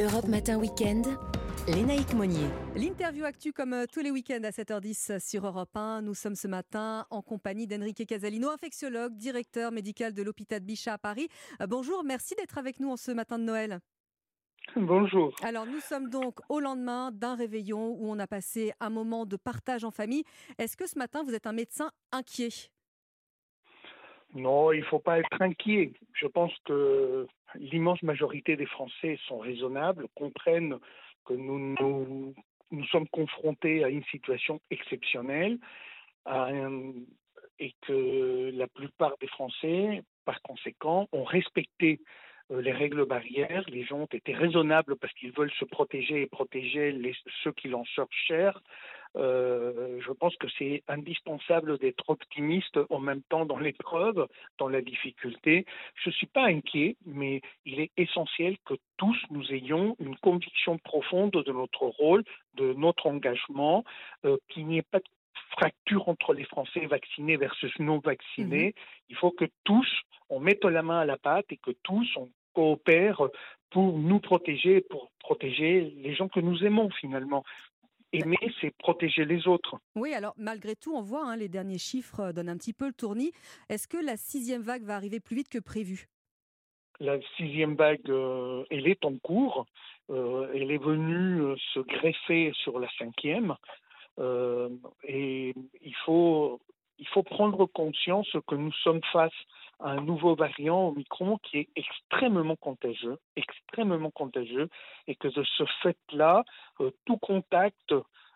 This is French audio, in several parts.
Europe Matin Weekend, Lénaïque Monnier. L'interview actu comme euh, tous les week-ends à 7h10 sur Europe 1. Nous sommes ce matin en compagnie d'Enrique Casalino, infectiologue, directeur médical de l'hôpital Bichat à Paris. Euh, bonjour, merci d'être avec nous en ce matin de Noël. Bonjour. Alors nous sommes donc au lendemain d'un réveillon où on a passé un moment de partage en famille. Est-ce que ce matin vous êtes un médecin inquiet? Non, il ne faut pas être inquiet. Je pense que l'immense majorité des Français sont raisonnables, comprennent que nous, nous, sommes confrontés à une situation exceptionnelle et que la plupart des Français, par conséquent, ont respecté euh, les règles barrières. Les gens ont été raisonnables parce qu'ils veulent se protéger et protéger ceux qui l'en sortent cher. Euh, je pense que c'est indispensable d'être optimiste en même temps dans l'épreuve, dans la difficulté. Je ne suis pas inquiet, mais il est essentiel que tous nous ayons une conviction profonde de notre rôle, de notre engagement, euh, qu'il n'y ait pas de fracture entre les Français vaccinés versus non vaccinés. Mhm. Il faut que tous, on mette la main à la pâte et que tous, on coopère pour nous protéger, pour protéger les gens que nous aimons finalement. Aimer, c'est protéger les autres. Oui, alors malgré tout, on voit, hein, les derniers chiffres euh, donnent un petit peu le tournis. Est-ce que la sixième vague va arriver plus vite que prévu? La sixième vague, euh, elle est en cours. Euh, elle est venue se greffer sur la cinquième. et il faut, il faut prendre conscience que nous sommes face à un nouveau variant Omicron qui est extrêmement contagieux, extrêmement contagieux, et que de ce fait-là, euh, tout contact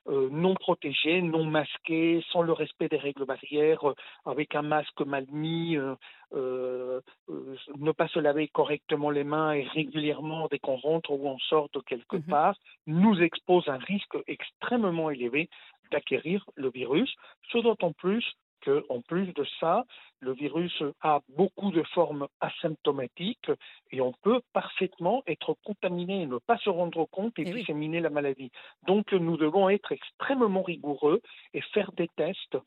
euh, non protégé, non masqué, sans le respect des règles barrières, euh, avec un masque mal mis, ne pas se laver correctement les mains et régulièrement dès qu'on rentre ou on sort de quelque mhm. part, nous expose à un risque extrêmement élevé d'acquérir le virus, ce d'autant plus qu'en plus de ça, le virus a beaucoup de formes asymptomatiques et on peut parfaitement être contaminé et ne pas se rendre compte et, eh disséminer la maladie. Donc nous devons être extrêmement rigoureux et faire des tests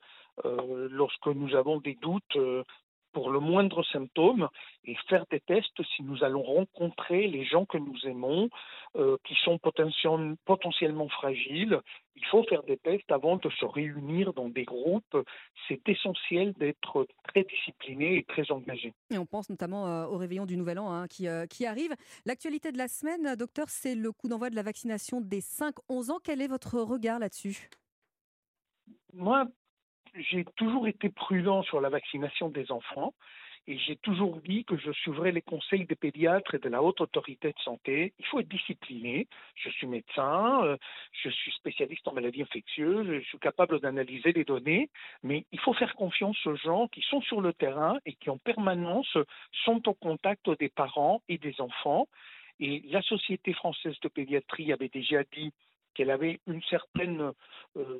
euh, lorsque nous avons des doutes euh, pour le moindre symptôme et faire des tests si nous allons rencontrer les gens que nous aimons, euh, qui sont potentiellement fragiles. Il faut faire des tests avant de se réunir dans des groupes. C'est essentiel d'être très discipliné et très engagé. Et on pense notamment euh, au réveillon du Nouvel An hein, qui, euh, qui arrive. L'actualité de la semaine, docteur, c'est le coup d'envoi de la vaccination des 5-11 ans. Quel est votre regard là-dessus? Moi, j'ai toujours été prudent sur la vaccination des enfants et j'ai toujours dit que je suivrai les conseils des pédiatres et de la haute autorité de santé. Il faut être discipliné. Je suis médecin, euh, je suis spécialiste en maladies infectieuses, je suis capable d'analyser les données, mais il faut faire confiance aux gens qui sont sur le terrain et qui en permanence sont au contact des parents et des enfants. Et la Société française de pédiatrie avait déjà dit qu'elle avait une certaine euh,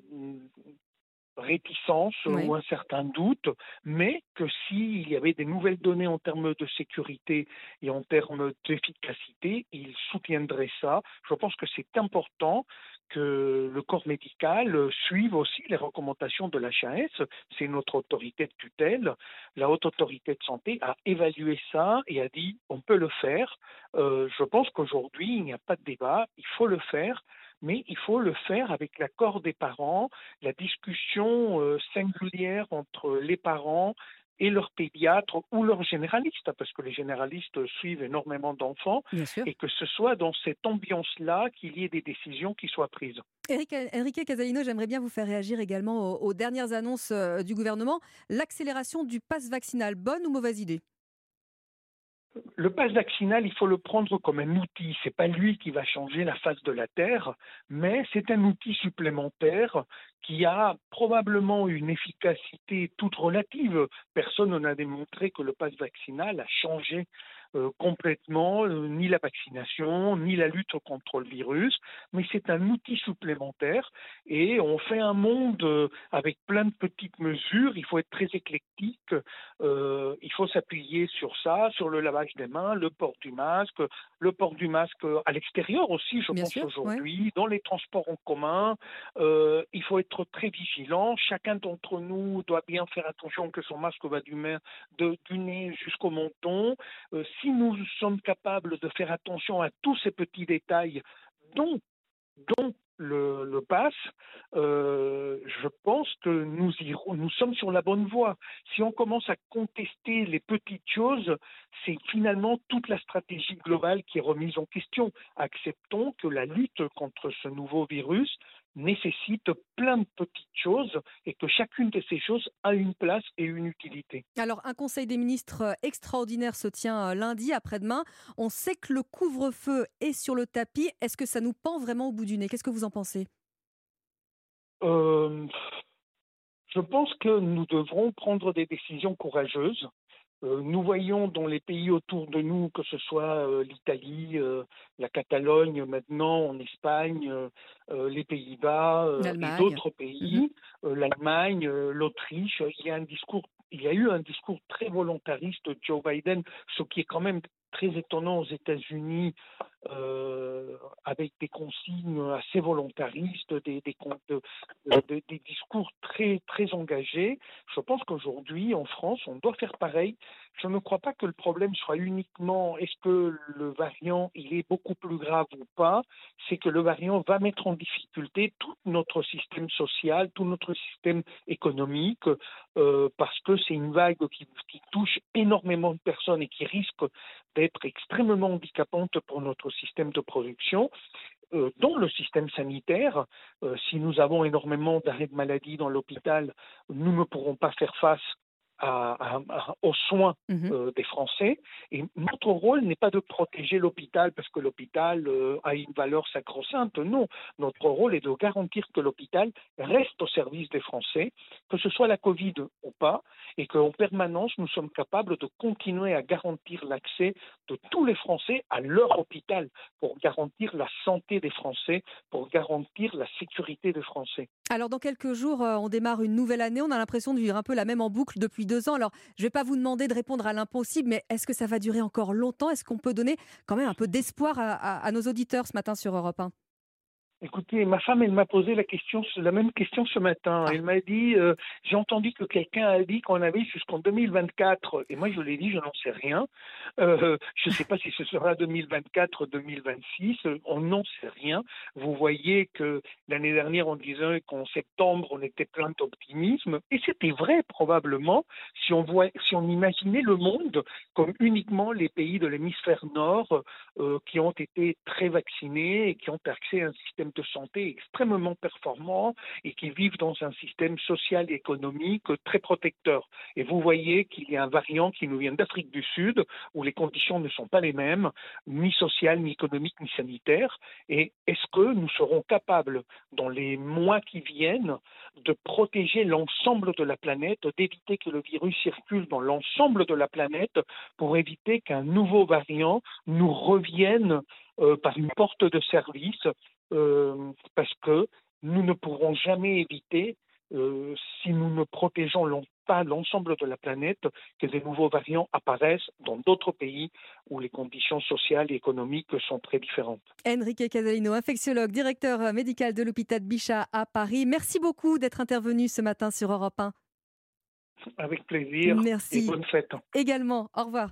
réticence ou un certain doute, mais que s'il y avait des nouvelles données en termes de sécurité et en termes d'efficacité, il soutiendrait ça. Je pense que c'est important que le corps médical suive aussi les recommandations de l'HAS, c'est notre autorité de tutelle. La haute autorité de santé a évalué ça et a dit on peut le faire. Euh, je pense qu'aujourd'hui, il n'y a pas de débat, il faut le faire mais il faut le faire avec l'accord des parents, la discussion euh, singulière entre les parents et leurs pédiatres ou leurs généralistes, parce que les généralistes suivent énormément d'enfants, et que ce soit dans cette ambiance-là qu'il y ait des décisions qui soient prises. Enrique Casalino, j'aimerais bien vous faire réagir également aux, aux dernières annonces euh, du gouvernement. L'accélération du pass vaccinal, bonne ou mauvaise idée? Le pass vaccinal, il faut le prendre comme un outil. C'est pas lui qui va changer la face de la Terre, mais c'est un outil supplémentaire qui a probablement une efficacité toute relative. Personne n'a démontré que le pass vaccinal a changé complètement euh, ni la vaccination, ni la lutte contre le virus, mais c'est un outil supplémentaire et on fait un monde euh, avec plein de petites mesures. Il faut être très éclectique, il faut s'appuyer sur ça, sur le lavage des mains, le port du masque, le port du masque à l'extérieur aussi, je pense aujourd'hui, dans les transports en commun. il faut être très vigilant. Chacun d'entre nous doit bien faire attention que son masque va du, du nez jusqu'au menton si nous sommes capables de faire attention à tous ces petits détails, dont, le, le pass, euh, je pense que nous sommes sur la bonne voie. Si on commence à contester les petites choses, c'est finalement toute la stratégie globale qui est remise en question. Acceptons que la lutte contre ce nouveau virus nécessite plein de petites choses et que chacune de ces choses a une place et une utilité. Alors, un conseil des ministres extraordinaire se tient euh, lundi après-demain. On sait que le couvre-feu est sur le tapis. Est-ce que ça nous pend vraiment au bout du nez? Qu'est-ce que vous en pensez? Euh, Je pense que nous devrons prendre des décisions courageuses. Euh, nous voyons dans les pays autour de nous, que ce soit euh, l'Italie, euh, la Catalogne maintenant, en Espagne, les Pays-Bas et d'autres pays, mmh. l'Allemagne, l'Autriche, il y a un discours, il y a eu un discours très volontariste de Joe Biden, ce qui est quand même très étonnant aux États-Unis, euh, avec des consignes assez volontaristes, des, des, de, des, discours très, très engagés. Je pense qu'aujourd'hui, en France, on doit faire pareil. Je ne crois pas que le problème soit uniquement est-ce que le variant il est beaucoup plus grave ou pas. C'est que le variant va mettre en difficulté tout notre système social, tout notre système économique, euh, parce que c'est une vague qui, qui touche énormément de personnes et qui risque d'être extrêmement handicapante pour notre système de production, euh, dont le système sanitaire. Euh, si nous avons énormément d'arrêts de maladie dans l'hôpital, nous ne pourrons pas faire face aux soins mmh euh, des Français. Et notre rôle n'est pas de protéger l'hôpital parce que l'hôpital euh, a une valeur sacro-sainte. Non, notre rôle est de garantir que l'hôpital reste au service des Français, que ce soit la Covid ou pas, et qu'en permanence, nous sommes capables de continuer à garantir l'accès de tous les Français à leur hôpital pour garantir la santé des Français, pour garantir la sécurité des Français. Alors, dans quelques jours, euh, on démarre une nouvelle année. On a l'impression de vivre un peu la même en boucle depuis Alors, je ne vais pas vous demander de répondre à l'impossible, mais est-ce que ça va durer encore longtemps? Est-ce qu'on peut donner quand même un peu d'espoir à, à, nos auditeurs ce matin sur Europe 1 Écoutez, ma femme, elle m'a posé la question, la même question ce matin. Ah. Elle m'a dit, euh, j'ai entendu que quelqu'un a dit qu'on avait jusqu'en 2024. Et moi, je lui ai dit, je n'en sais rien. Euh, je ne sais pas si ce sera 2024, 2026. On n'en sait rien. Vous voyez que l'année dernière, on disait qu'en septembre, on était plein d'optimisme. Et c'était vrai, probablement, si on, voit, si on imaginait le monde comme uniquement les pays de l'hémisphère nord euh, qui ont été très vaccinés et qui ont accès à un système de santé extrêmement performants et qui vivent dans un système social et économique très protecteur. Et vous voyez qu'il y a un variant qui nous vient d'Afrique du Sud où les conditions ne sont pas les mêmes, ni sociales, ni économiques, ni sanitaires. Et est-ce que nous serons capables, dans les mois qui viennent, de protéger l'ensemble de la planète, d'éviter que le virus circule dans l'ensemble de la planète pour éviter qu'un nouveau variant nous revienne euh, par une porte de service parce que nous ne pourrons jamais éviter, euh, si nous ne protégeons pas l'ensemble de la planète, que des nouveaux variants apparaissent dans d'autres pays où les conditions sociales et économiques sont très différentes. Enrique Casalino, infectiologue, directeur médical de l'hôpital Bichat à Paris. Merci beaucoup d'être intervenu ce matin sur Europe 1. Avec plaisir. Merci. Et bonne fête. Également. Au revoir.